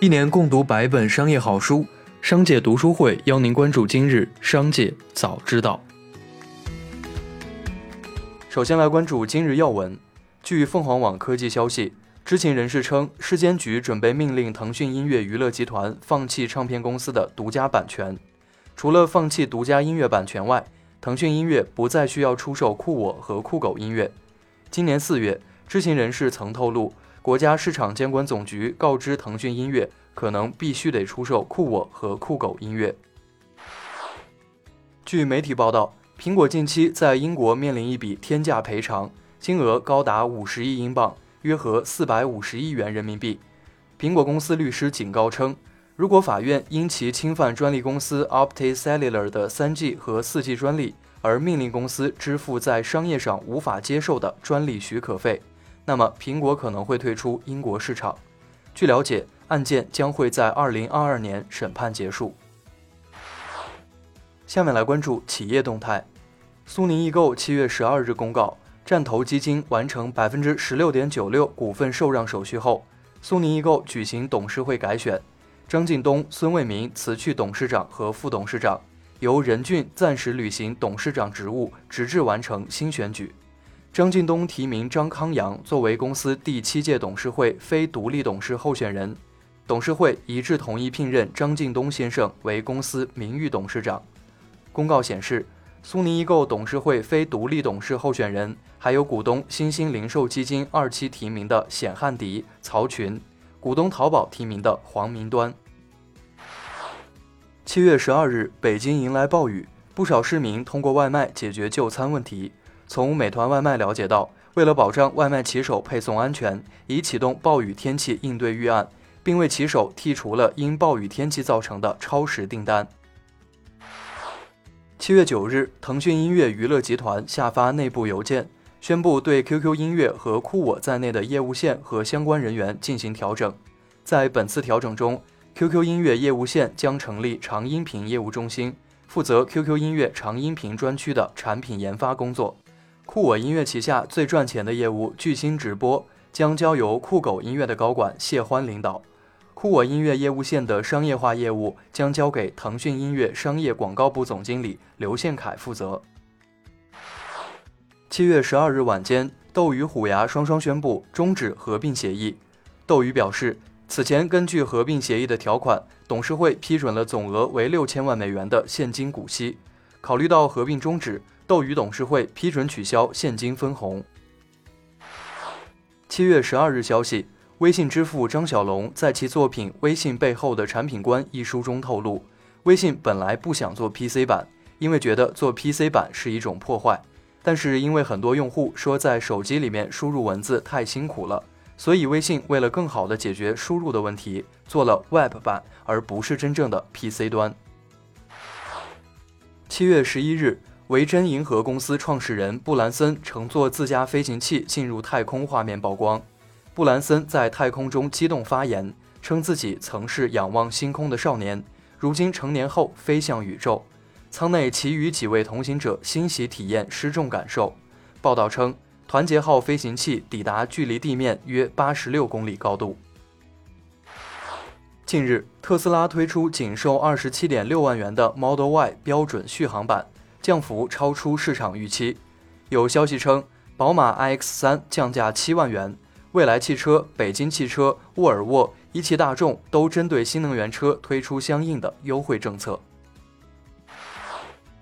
一年共读百本商业好书，商界读书会邀您关注今日商界早知道。首先来关注今日要闻。据凤凰网科技消息，知情人士称，市监局准备命令腾讯音乐娱乐集团放弃唱片公司的独家版权。除了放弃独家音乐版权外，腾讯音乐不再需要出售酷我和酷狗音乐。今年四月，知情人士曾透露。国家市场监管总局告知腾讯音乐，可能必须得出售酷我和酷狗音乐。据媒体报道，苹果近期在英国面临一笔天价赔偿，金额高达五十亿英镑，约合四百五十亿元人民币。苹果公司律师警告称，如果法院因其侵犯专利公司 Opticellular 的三 G 和四 G 专利而命令公司支付在商业上无法接受的专利许可费。那么，苹果可能会退出英国市场。据了解，案件将会在二零二二年审判结束。下面来关注企业动态。苏宁易购七月十二日公告，战投基金完成百分之十六点九六股份受让手续后，苏宁易购举行董事会改选，张近东、孙卫民辞去董事长和副董事长，由任俊暂时履行董事长职务，直至完成新选举。张近东提名张康阳作为公司第七届董事会非独立董事候选人，董事会一致同意聘任张近东先生为公司名誉董事长。公告显示，苏宁易购董事会非独立董事候选人还有股东新兴零售基金二期提名的冼汉迪、曹群，股东淘宝提名的黄明端。七月十二日，北京迎来暴雨，不少市民通过外卖解决就餐问题。从美团外卖了解到，为了保障外卖骑手配送安全，已启动暴雨天气应对预案，并为骑手剔除了因暴雨天气造成的超时订单。七月九日，腾讯音乐娱乐集团下发内部邮件，宣布对 QQ 音乐和酷我在内的业务线和相关人员进行调整。在本次调整中，QQ 音乐业务线将成立长音频业务中心，负责 QQ 音乐长音频专区的产品研发工作。酷我音乐旗下最赚钱的业务巨星直播将交由酷狗音乐的高管谢欢领导，酷我音乐业务线的商业化业务将交给腾讯音乐商业广告部总经理刘宪凯负责。七月十二日晚间，斗鱼虎牙双双宣布终止合并协议。斗鱼表示，此前根据合并协议的条款，董事会批准了总额为六千万美元的现金股息。考虑到合并终止。斗鱼董事会批准取消现金分红。七月十二日消息，微信之父张小龙在其作品《微信背后的产品观》一书中透露，微信本来不想做 PC 版，因为觉得做 PC 版是一种破坏。但是因为很多用户说在手机里面输入文字太辛苦了，所以微信为了更好的解决输入的问题，做了 Web 版，而不是真正的 PC 端。七月十一日。维珍银河公司创始人布兰森乘坐自家飞行器进入太空画面曝光。布兰森在太空中激动发言，称自己曾是仰望星空的少年，如今成年后飞向宇宙。舱内其余几位同行者欣喜体验失重感受。报道称，团结号飞行器抵达距离地面约八十六公里高度。近日，特斯拉推出仅售二十七点六万元的 Model Y 标准续航版。降幅超出市场预期，有消息称，宝马 iX3 降价七万元，蔚来汽车、北京汽车、沃尔沃、一汽大众都针对新能源车推出相应的优惠政策。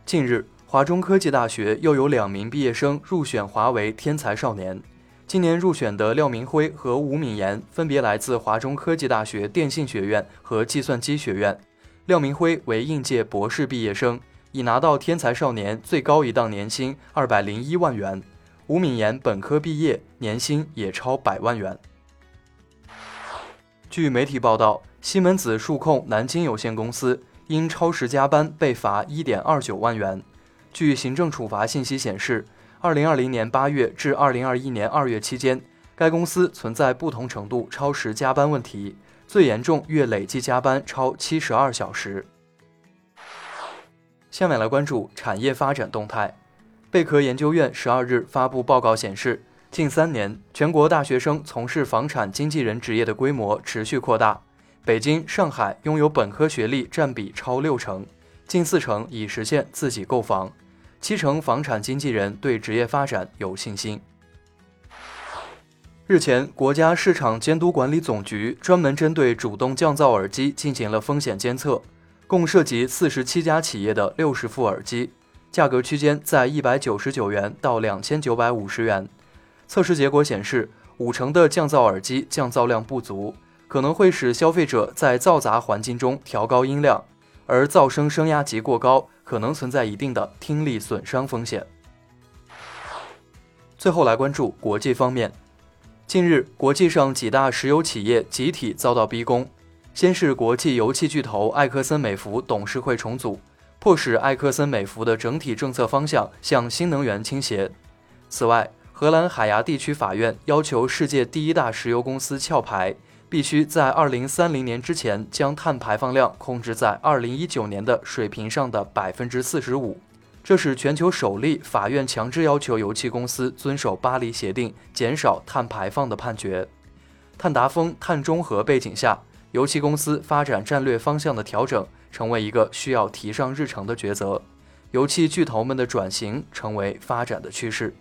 近日，华中科技大学又有两名毕业生入选华为天才少年。今年入选的廖明辉和吴敏言分别来自华中科技大学电信学院和计算机学院。廖明辉为应届博士毕业生。已拿到天才少年最高一档年薪二百零一万元，吴敏言本科毕业，年薪也超百万元。据媒体报道，西门子数控南京有限公司因超时加班被罚一点二九万元。据行政处罚信息显示，二零二零年八月至二零二一年二月期间，该公司存在不同程度超时加班问题，最严重月累计加班超七十二小时。下面来关注产业发展动态。贝壳研究院十二日发布报告显示，近三年全国大学生从事房产经纪人职业的规模持续扩大，北京、上海拥有本科学历占比超六成，近四成已实现自己购房，七成房产经纪人对职业发展有信心。日前，国家市场监督管理总局专门针对主动降噪耳机进行了风险监测，共涉及四十七家企业的六十副耳机，价格区间在一百九十九元到两千九百五十元。测试结果显示，五成的降噪耳机降噪量不足。可能会使消费者在噪杂环境中调高音量，而噪声声压级过高，可能存在一定的听力损伤风险。最后来关注国际方面，近日国际上几大石油企业集体遭到逼宫，先是国际油气巨头埃克森美孚董事会重组，迫使埃克森美孚的整体政策方向向新能源倾斜。此外，荷兰海牙地区法院要求世界第一大石油公司壳牌。必须在二零三零年之前将碳排放量控制在二零一九年的水平上的百分之四十五，这是全球首例法院强制要求油气公司遵守巴黎协定、减少碳排放的判决。碳达峰、碳中和背景下，油气公司发展战略方向的调整成为一个需要提上日程的抉择。油气巨头们的转型成为发展的趋势。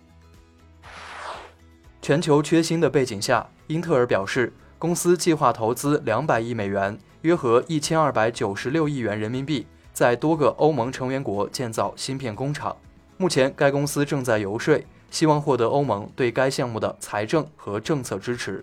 全球缺芯的背景下，英特尔表示。公司计划投资两百亿美元，约合一千二百九十六亿元人民币，在多个欧盟成员国建造芯片工厂。目前，该公司正在游说，希望获得欧盟对该项目的财政和政策支持。